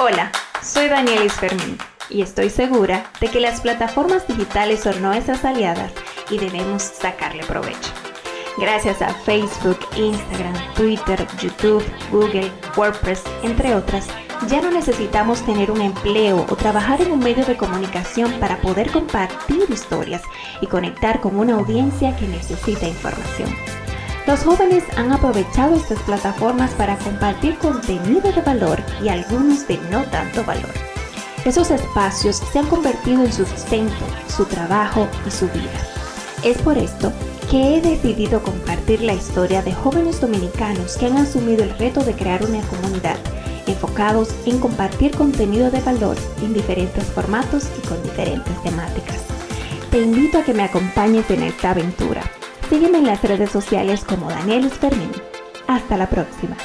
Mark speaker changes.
Speaker 1: Hola, soy Danielis Fermín y estoy segura de que las plataformas digitales son nuestras aliadas y debemos sacarle provecho. Gracias a Facebook, Instagram, Twitter, YouTube, Google, WordPress, entre otras, ya no necesitamos tener un empleo o trabajar en un medio de comunicación para poder compartir historias y conectar con una audiencia que necesita información. Los jóvenes han aprovechado estas plataformas para compartir contenido de valor y algunos de no tanto valor. Esos espacios se han convertido en su sustento, su trabajo y su vida. Es por esto que he decidido compartir la historia de jóvenes dominicanos que han asumido el reto de crear una comunidad enfocados en compartir contenido de valor en diferentes formatos y con diferentes temáticas. Te invito a que me acompañes en esta aventura Sígueme en las redes sociales como Daniel Fermín. Hasta la próxima.